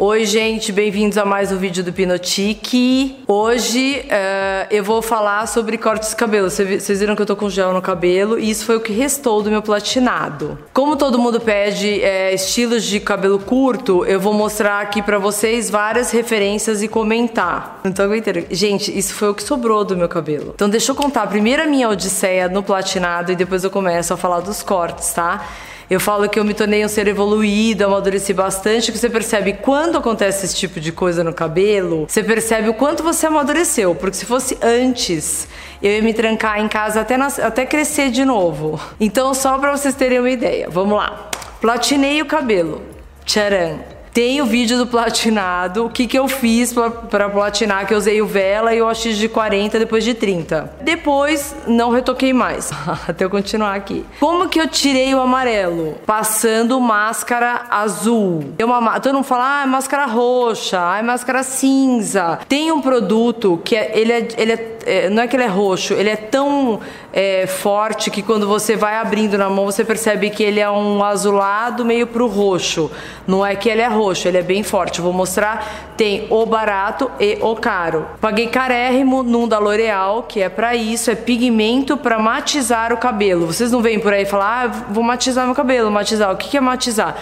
Oi, gente, bem-vindos a mais um vídeo do Pinotique. Hoje uh, eu vou falar sobre cortes de cabelo. Vocês viram que eu tô com gel no cabelo e isso foi o que restou do meu platinado. Como todo mundo pede é, estilos de cabelo curto, eu vou mostrar aqui pra vocês várias referências e comentar. Não tô aguentando. Gente, isso foi o que sobrou do meu cabelo. Então deixa eu contar primeiro a minha odisseia no platinado e depois eu começo a falar dos cortes, tá? Eu falo que eu me tornei um ser evoluído, amadureci bastante, que você percebe quando acontece esse tipo de coisa no cabelo, você percebe o quanto você amadureceu, porque se fosse antes, eu ia me trancar em casa até, nas, até crescer de novo. Então, só para vocês terem uma ideia, vamos lá. Platinei o cabelo. Tcharam! Tem o vídeo do platinado, o que, que eu fiz para platinar, que eu usei o vela e o OX de 40 depois de 30. Depois, não retoquei mais, até eu continuar aqui. Como que eu tirei o amarelo? Passando máscara azul. Tem uma, todo mundo fala, ah, é máscara roxa, ah, é máscara cinza. Tem um produto que é, ele é, ele é, é não é que ele é roxo, ele é tão é, forte que quando você vai abrindo na mão, você percebe que ele é um azulado meio pro roxo. Não é que ele é roxo ele é bem forte. Vou mostrar, tem o barato e o caro. Paguei carérrimo num da L'Oreal, que é para isso, é pigmento para matizar o cabelo. Vocês não vêm por aí falar, ah, vou matizar meu cabelo, matizar. O que é matizar?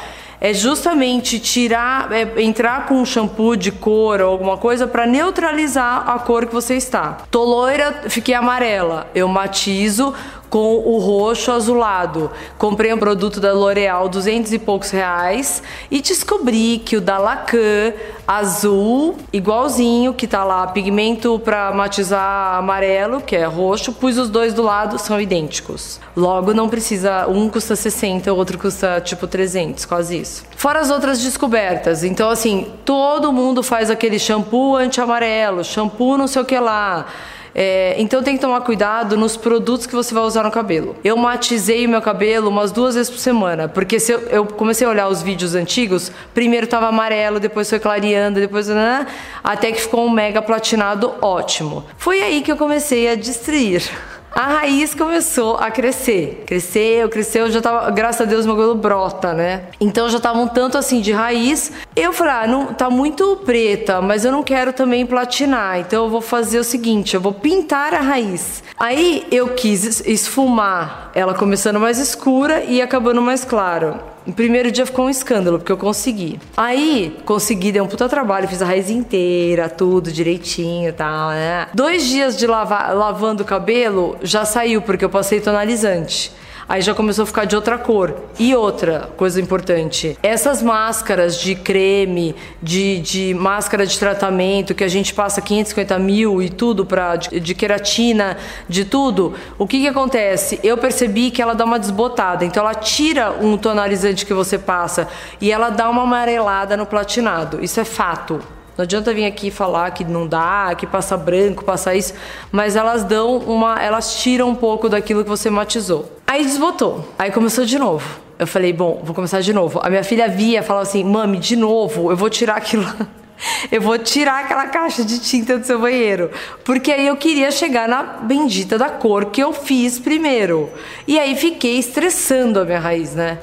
É justamente tirar, é, entrar com um shampoo de cor ou alguma coisa para neutralizar a cor que você está. Tô loira, fiquei amarela. Eu matizo com o roxo azulado. Comprei um produto da L'Oreal, 200 e poucos reais, e descobri que o da Lacan azul, igualzinho, que tá lá, pigmento para matizar amarelo, que é roxo, pus os dois do lado, são idênticos. Logo, não precisa, um custa 60, o outro custa tipo 300, quase isso. Fora as outras descobertas. Então, assim, todo mundo faz aquele shampoo anti-amarelo, shampoo não sei o que lá. É, então tem que tomar cuidado nos produtos que você vai usar no cabelo. Eu matizei o meu cabelo umas duas vezes por semana, porque se eu, eu comecei a olhar os vídeos antigos, primeiro tava amarelo, depois foi clareando, depois né, até que ficou um mega platinado ótimo. Foi aí que eu comecei a destruir a raiz começou a crescer. Cresceu, cresceu, já tava, graças a Deus, meu cabelo brota, né? Então já tava um tanto assim de raiz. Eu falei, ah, não, tá muito preta, mas eu não quero também platinar. Então eu vou fazer o seguinte, eu vou pintar a raiz. Aí eu quis esfumar ela começando mais escura e acabando mais claro. No primeiro dia ficou um escândalo, porque eu consegui. Aí, consegui, deu um puta trabalho, fiz a raiz inteira, tudo direitinho e tal, né? Dois dias de lavar, lavando o cabelo, já saiu, porque eu passei tonalizante aí já começou a ficar de outra cor. E outra coisa importante: essas máscaras de creme, de, de máscara de tratamento, que a gente passa 550 mil e tudo pra, de, de queratina, de tudo, o que que acontece? Eu percebi que ela dá uma desbotada, então ela tira um tonalizante que você passa e ela dá uma amarelada no platinado. Isso é fato. Não adianta vir aqui falar que não dá, que passa branco, passa isso, mas elas dão uma, elas tiram um pouco daquilo que você matizou. Aí desbotou. Aí começou de novo. Eu falei, bom, vou começar de novo. A minha filha via, falava assim, mami, de novo, eu vou tirar aquilo. eu vou tirar aquela caixa de tinta do seu banheiro. Porque aí eu queria chegar na bendita da cor que eu fiz primeiro. E aí fiquei estressando a minha raiz, né?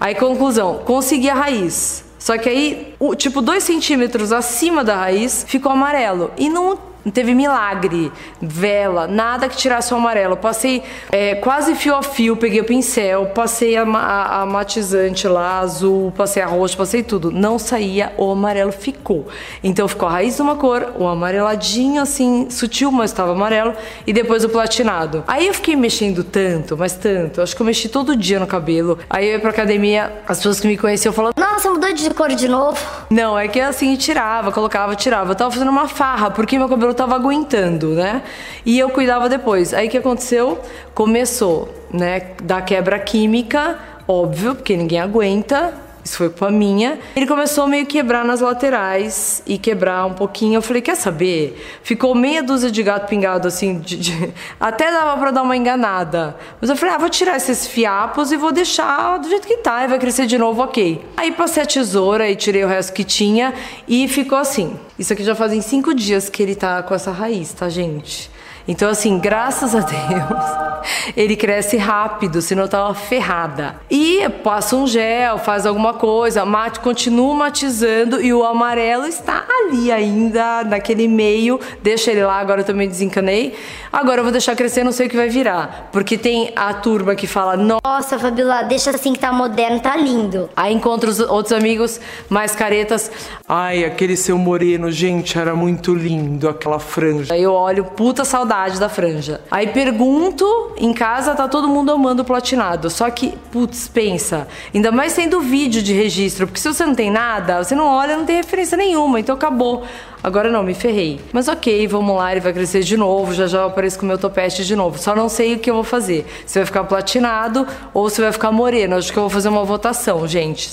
Aí, conclusão, consegui a raiz. Só que aí, tipo, dois centímetros acima da raiz ficou amarelo. E não não teve milagre, vela, nada que tirasse o amarelo. Passei é, quase fio a fio, peguei o pincel, passei a, a, a, matizante lá, azul, passei a roxo, passei tudo. Não saía, o amarelo ficou. Então ficou a raiz de uma cor, o amareladinho assim, sutil, mas estava amarelo, e depois o platinado. Aí eu fiquei mexendo tanto, mas tanto. Acho que eu mexi todo dia no cabelo. Aí eu ia pra academia, as pessoas que me conheciam falavam: Nossa, mudou de cor de novo. Não, é que assim, tirava, colocava, tirava. Eu tava fazendo uma farra, porque meu cabelo eu tava aguentando, né? E eu cuidava depois. Aí o que aconteceu? Começou, né, da quebra química, óbvio, porque ninguém aguenta isso foi culpa minha. Ele começou a meio quebrar nas laterais e quebrar um pouquinho. Eu falei, quer saber? Ficou meia dúzia de gato pingado assim, de, de... até dava para dar uma enganada. Mas eu falei, ah, vou tirar esses fiapos e vou deixar do jeito que tá, e vai crescer de novo, ok. Aí passei a tesoura e tirei o resto que tinha e ficou assim. Isso aqui já fazem cinco dias que ele tá com essa raiz, tá, gente? Então, assim, graças a Deus. ele cresce rápido, senão eu tava ferrada. E passa um gel, faz alguma coisa, mate, continua matizando e o amarelo está ali ainda, naquele meio. Deixa ele lá, agora eu também desencanei. Agora eu vou deixar crescer, não sei o que vai virar. Porque tem a turma que fala, nossa, Fabiola, deixa assim que tá moderno, tá lindo. Aí encontra os outros amigos mais caretas. Ai, aquele seu moreno, gente, era muito lindo, aquela franja. Aí eu olho, puta saudade da franja. Aí pergunto, em casa tá todo mundo amando o platinado. Só que, putz, pensa, ainda mais sendo vídeo de registro, porque se você não tem nada, você não olha, não tem referência nenhuma, então acabou. Agora não, me ferrei. Mas ok, vamos lá, ele vai crescer de novo, já já eu apareço com o meu topete de novo. Só não sei o que eu vou fazer. Se vai ficar platinado ou se vai ficar moreno. Acho que eu vou fazer uma votação, gente.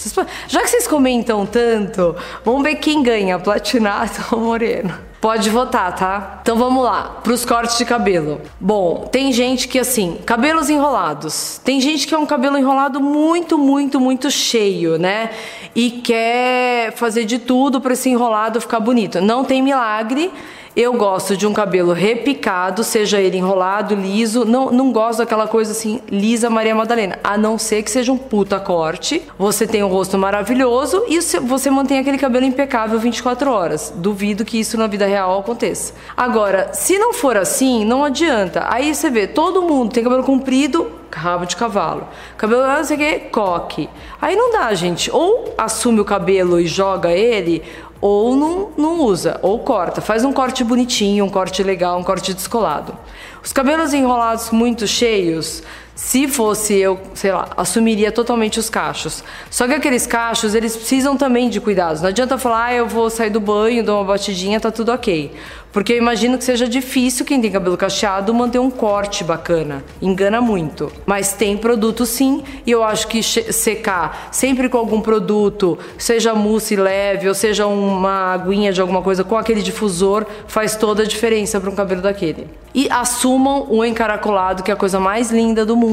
Já que vocês comentam tanto, vamos ver quem ganha, platinado ou moreno. Pode votar, tá? Então vamos lá, pros cortes de cabelo. Bom, tem gente que assim, cabelos enrolados. Tem gente que é um cabelo enrolado muito, muito, muito cheio, né? E quer fazer de tudo para esse enrolado ficar bonito. Não tem milagre. Eu gosto de um cabelo repicado, seja ele enrolado, liso. Não, não gosto daquela coisa assim, lisa Maria Madalena. A não ser que seja um puta corte. Você tem um rosto maravilhoso e você mantém aquele cabelo impecável 24 horas. Duvido que isso na vida real aconteça. Agora, se não for assim, não adianta. Aí você vê, todo mundo tem cabelo comprido, rabo de cavalo. Cabelo, não sei o que, coque. Aí não dá, gente. Ou assume o cabelo e joga ele, ou não, não usa, ou corta. Faz um corte bonitinho, um corte legal, um corte descolado. Os cabelos enrolados muito cheios, se fosse eu, sei lá, assumiria totalmente os cachos. Só que aqueles cachos, eles precisam também de cuidados. Não adianta falar, ah, eu vou sair do banho, dou uma batidinha, tá tudo ok. Porque eu imagino que seja difícil quem tem cabelo cacheado manter um corte bacana. Engana muito. Mas tem produto sim, e eu acho que secar sempre com algum produto, seja mousse leve ou seja uma aguinha de alguma coisa com aquele difusor, faz toda a diferença para um cabelo daquele. E assumam o encaracolado, que é a coisa mais linda do mundo.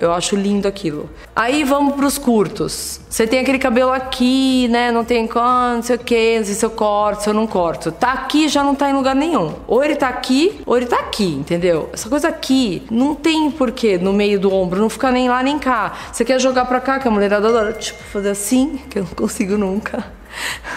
Eu acho lindo aquilo. Aí vamos para os curtos. Você tem aquele cabelo aqui, né? Não tem não sei o que, não sei se eu corto, se eu não corto. Tá aqui já não tá em lugar nenhum. Ou ele tá aqui, ou ele tá aqui, entendeu? Essa coisa aqui não tem porquê no meio do ombro, não fica nem lá nem cá. Você quer jogar pra cá, que a mulherada adora, tipo, fazer assim, que eu não consigo nunca.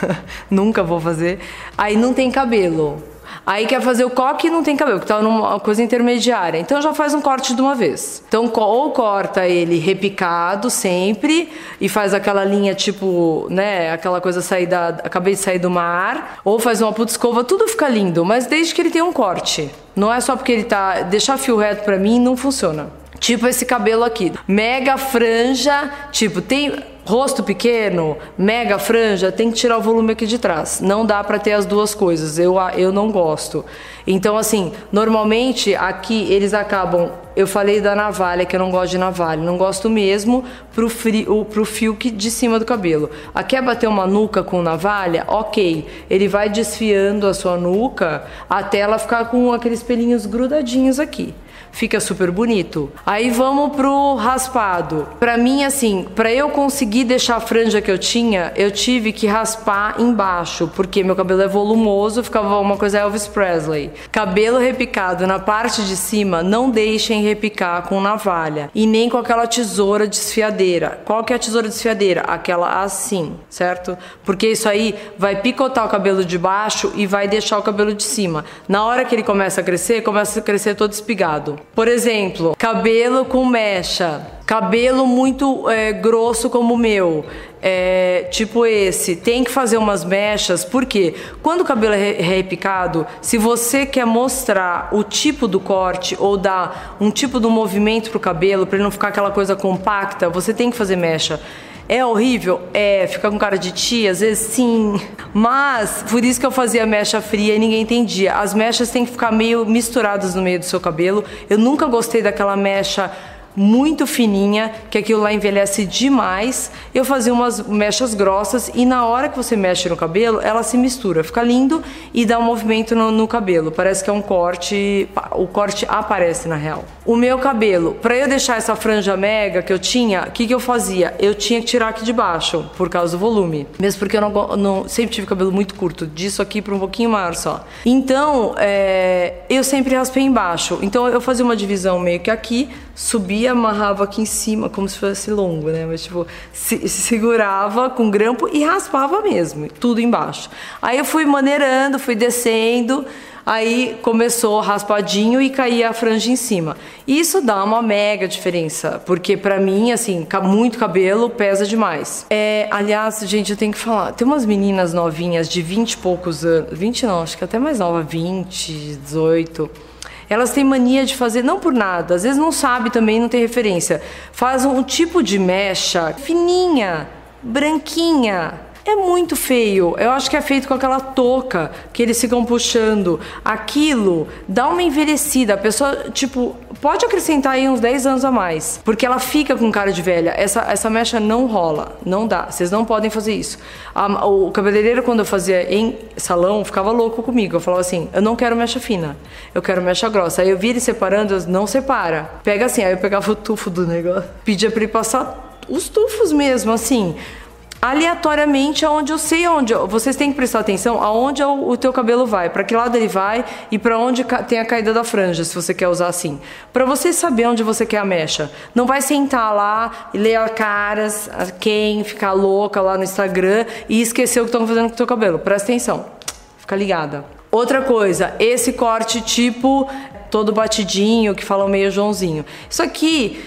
nunca vou fazer. Aí não tem cabelo. Aí quer fazer o coque e não tem cabelo, que tá numa coisa intermediária. Então já faz um corte de uma vez. Então ou corta ele repicado sempre e faz aquela linha tipo, né, aquela coisa sair da acabei de sair do mar, ou faz uma puta escova, tudo fica lindo, mas desde que ele tenha um corte. Não é só porque ele tá deixar fio reto para mim não funciona. Tipo esse cabelo aqui, mega franja, tipo tem rosto pequeno, mega franja, tem que tirar o volume aqui de trás. Não dá para ter as duas coisas. Eu, eu não gosto. Então, assim, normalmente aqui eles acabam. Eu falei da navalha, que eu não gosto de navalha. Não gosto mesmo pro, frio, pro fio que, de cima do cabelo. Aqui é bater uma nuca com navalha, ok. Ele vai desfiando a sua nuca até ela ficar com aqueles pelinhos grudadinhos aqui fica super bonito. Aí vamos pro raspado. Para mim assim, para eu conseguir deixar a franja que eu tinha, eu tive que raspar embaixo, porque meu cabelo é volumoso, ficava uma coisa Elvis Presley. Cabelo repicado na parte de cima, não deixem repicar com navalha e nem com aquela tesoura desfiadeira. Qual que é a tesoura desfiadeira? Aquela assim, certo? Porque isso aí vai picotar o cabelo de baixo e vai deixar o cabelo de cima. Na hora que ele começa a crescer, começa a crescer todo espigado. Por exemplo, cabelo com mecha, cabelo muito é, grosso como o meu, é, tipo esse, tem que fazer umas mechas, porque quando o cabelo é repicado, se você quer mostrar o tipo do corte ou dar um tipo do movimento pro cabelo, para ele não ficar aquela coisa compacta, você tem que fazer mecha. É horrível? É, fica com cara de tia, às vezes sim. Mas, por isso que eu fazia mecha fria e ninguém entendia. As mechas têm que ficar meio misturadas no meio do seu cabelo. Eu nunca gostei daquela mecha muito fininha, que aquilo lá envelhece demais. Eu fazia umas mechas grossas e na hora que você mexe no cabelo, ela se mistura, fica lindo e dá um movimento no, no cabelo. Parece que é um corte, o corte aparece na real. O meu cabelo, para eu deixar essa franja mega que eu tinha, o que, que eu fazia? Eu tinha que tirar aqui de baixo, por causa do volume. Mesmo porque eu não, não sempre tive cabelo muito curto, disso aqui para um pouquinho maior só. Então, é, eu sempre raspei embaixo. Então, eu fazia uma divisão meio que aqui, subia, amarrava aqui em cima, como se fosse longo, né? Mas, tipo, se, se segurava com grampo e raspava mesmo, tudo embaixo. Aí eu fui maneirando, fui descendo. Aí começou raspadinho e caía a franja em cima. Isso dá uma mega diferença, porque para mim, assim, muito cabelo pesa demais. É, aliás, gente, eu tenho que falar, tem umas meninas novinhas de 20 e poucos anos, 20 não, acho que até mais nova, 20, 18. Elas têm mania de fazer, não por nada, às vezes não sabe também, não tem referência. Faz um tipo de mecha fininha, branquinha, é muito feio. Eu acho que é feito com aquela touca que eles ficam puxando. Aquilo dá uma envelhecida. A pessoa, tipo, pode acrescentar aí uns 10 anos a mais. Porque ela fica com cara de velha. Essa, essa mecha não rola. Não dá. Vocês não podem fazer isso. A, o cabeleireiro, quando eu fazia em salão, ficava louco comigo. Eu falava assim: eu não quero mecha fina. Eu quero mecha grossa. Aí eu vi ele separando, eu não separa. Pega assim. Aí eu pegava o tufo do negócio. Pedia pra ele passar os tufos mesmo, assim aleatoriamente aonde eu sei onde vocês têm que prestar atenção aonde o, o teu cabelo vai para que lado ele vai e para onde tem a caída da franja se você quer usar assim. Para você saber onde você quer a mecha não vai sentar lá e ler as caras a quem ficar louca lá no Instagram e esquecer o que estão fazendo com o teu cabelo. Presta atenção fica ligada. Outra coisa esse corte tipo todo batidinho que falam meio Joãozinho. Isso aqui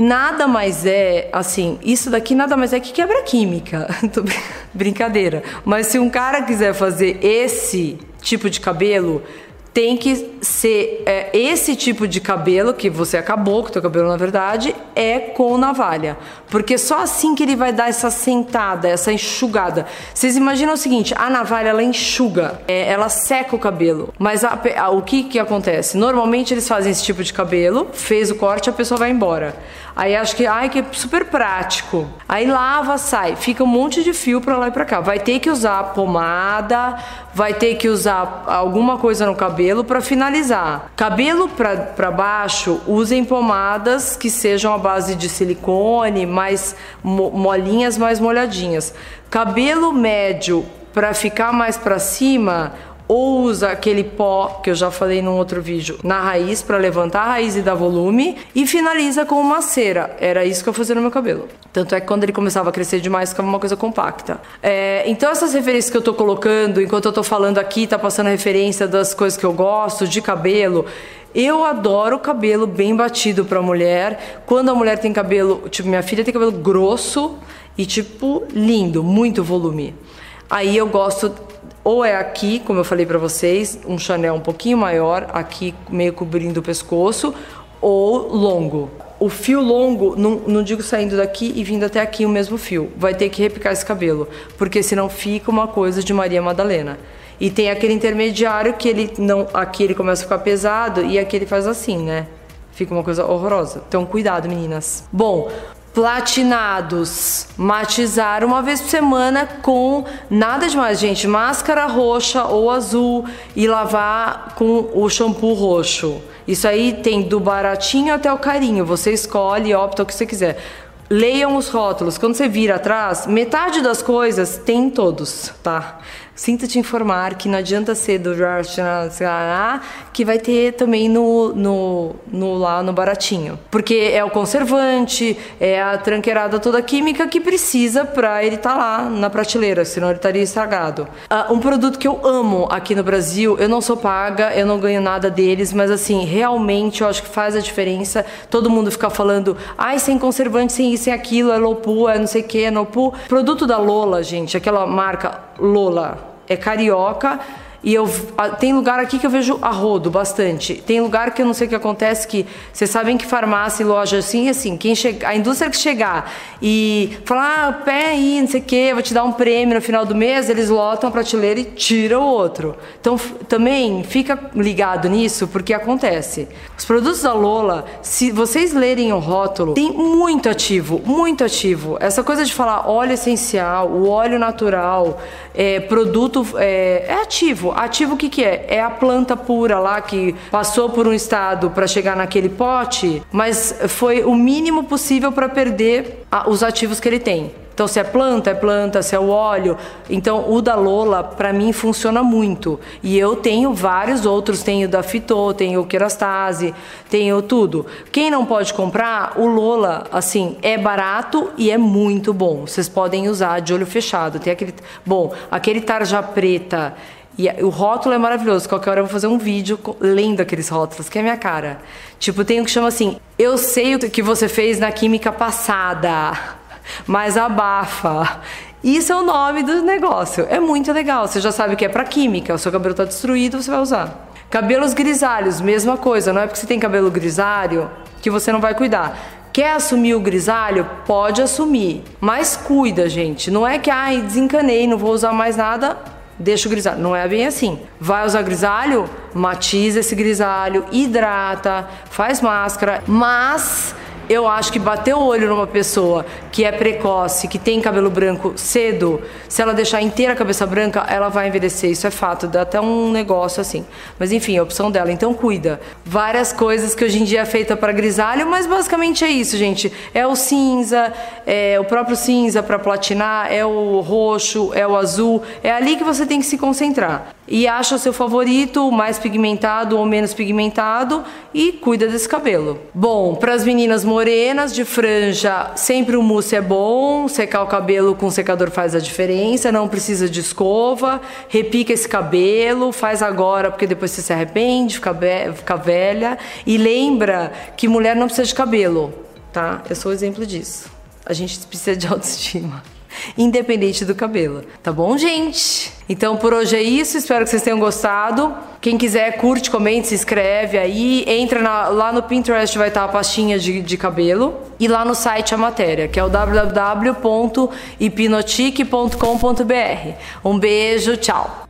nada mais é assim, isso daqui nada mais é que quebra química. Brincadeira. Mas se um cara quiser fazer esse tipo de cabelo, tem que ser é, esse tipo de cabelo que você acabou com o teu cabelo na verdade é com navalha. Porque só assim que ele vai dar essa sentada essa enxugada. Vocês imaginam o seguinte a navalha ela enxuga é, ela seca o cabelo. Mas a, a, o que que acontece? Normalmente eles fazem esse tipo de cabelo fez o corte a pessoa vai embora. Aí acho que ai que é super prático. Aí lava sai fica um monte de fio para lá e para cá. Vai ter que usar pomada vai ter que usar alguma coisa no cabelo para finalizar. Cabelo para baixo, usem pomadas que sejam à base de silicone, mais molinhas, mais molhadinhas. Cabelo médio para ficar mais para cima, ou usa aquele pó que eu já falei num outro vídeo na raiz para levantar a raiz e dar volume e finaliza com uma cera. Era isso que eu fazia no meu cabelo. Tanto é que quando ele começava a crescer demais ficava uma coisa compacta. É, então essas referências que eu tô colocando, enquanto eu tô falando aqui, tá passando referência das coisas que eu gosto de cabelo. Eu adoro cabelo bem batido para mulher. Quando a mulher tem cabelo, tipo minha filha tem cabelo grosso e tipo lindo, muito volume. Aí eu gosto ou é aqui, como eu falei para vocês, um Chanel um pouquinho maior, aqui meio cobrindo o pescoço, ou longo. O fio longo, não, não digo saindo daqui e vindo até aqui o mesmo fio. Vai ter que repicar esse cabelo, porque senão fica uma coisa de Maria Madalena. E tem aquele intermediário que ele não, aqui ele começa a ficar pesado e aqui ele faz assim, né? Fica uma coisa horrorosa. Então cuidado, meninas. Bom, platinados, matizar uma vez por semana com nada demais, gente, máscara roxa ou azul e lavar com o shampoo roxo. Isso aí tem do baratinho até o carinho, você escolhe, opta o que você quiser. Leiam os rótulos. Quando você vira atrás, metade das coisas tem todos, tá? Sinto te informar que não adianta ser do que vai ter também no, no, no, lá no baratinho. Porque é o conservante, é a tranqueirada toda química que precisa para ele estar tá lá na prateleira, senão ele estaria estragado. Uh, um produto que eu amo aqui no Brasil, eu não sou paga, eu não ganho nada deles, mas assim, realmente eu acho que faz a diferença. Todo mundo fica falando, ai, sem conservante, sem isso, sem aquilo, é pool, é não sei o que, é no pool. Produto da Lola, gente, aquela marca Lola é carioca e eu tem lugar aqui que eu vejo a rodo bastante. Tem lugar que eu não sei o que acontece que vocês sabem que farmácia e loja assim, assim, quem chega, a indústria que chegar e falar, ah, pé aí, não sei o que, vou te dar um prêmio no final do mês, eles lotam a prateleira e tiram o outro. Então também fica ligado nisso porque acontece. Os produtos da Lola, se vocês lerem o rótulo, tem muito ativo, muito ativo. Essa coisa de falar óleo essencial, o óleo natural, é, produto é, é ativo. Ativo o que, que é? É a planta pura lá que passou por um estado para chegar naquele pote, mas foi o mínimo possível para perder a, os ativos que ele tem. Então, se é planta, é planta, se é o óleo. Então, o da Lola, para mim, funciona muito. E eu tenho vários outros: tenho da Fitô, tenho o Kerastase, tenho tudo. Quem não pode comprar, o Lola, assim, é barato e é muito bom. Vocês podem usar de olho fechado. Tem aquele. Bom, aquele tarja preta. E o rótulo é maravilhoso. Qualquer hora eu vou fazer um vídeo lendo aqueles rótulos, que é a minha cara. Tipo, tem um que chama assim: Eu sei o que você fez na química passada mas abafa. Isso é o nome do negócio. É muito legal. Você já sabe que é para química. O seu cabelo está destruído, você vai usar. Cabelos grisalhos, mesma coisa. Não é porque você tem cabelo grisalho que você não vai cuidar. Quer assumir o grisalho? Pode assumir. Mas cuida, gente. Não é que, ai, desencanei, não vou usar mais nada, deixa o grisalho. Não é bem assim. Vai usar grisalho? Matiza esse grisalho, hidrata, faz máscara, mas eu acho que bater o olho numa pessoa que é precoce, que tem cabelo branco cedo, se ela deixar inteira a cabeça branca, ela vai envelhecer. Isso é fato, dá até um negócio assim. Mas enfim, é a opção dela. Então cuida. Várias coisas que hoje em dia é feita para grisalho, mas basicamente é isso, gente. É o cinza, é o próprio cinza para platinar, é o roxo, é o azul. É ali que você tem que se concentrar e acha o seu favorito, mais pigmentado ou menos pigmentado e cuida desse cabelo. Bom, para as meninas morenas de franja, sempre o mousse é bom, secar o cabelo com secador faz a diferença, não precisa de escova, repica esse cabelo, faz agora porque depois você se arrepende, fica, fica velha e lembra que mulher não precisa de cabelo, tá? Eu sou exemplo disso. A gente precisa de autoestima independente do cabelo. Tá bom, gente? Então por hoje é isso, espero que vocês tenham gostado. Quem quiser, curte, comente, se inscreve aí. Entra na, lá no Pinterest, vai estar a pastinha de, de cabelo. E lá no site a matéria, que é o www.hipnotique.com.br. Um beijo, tchau!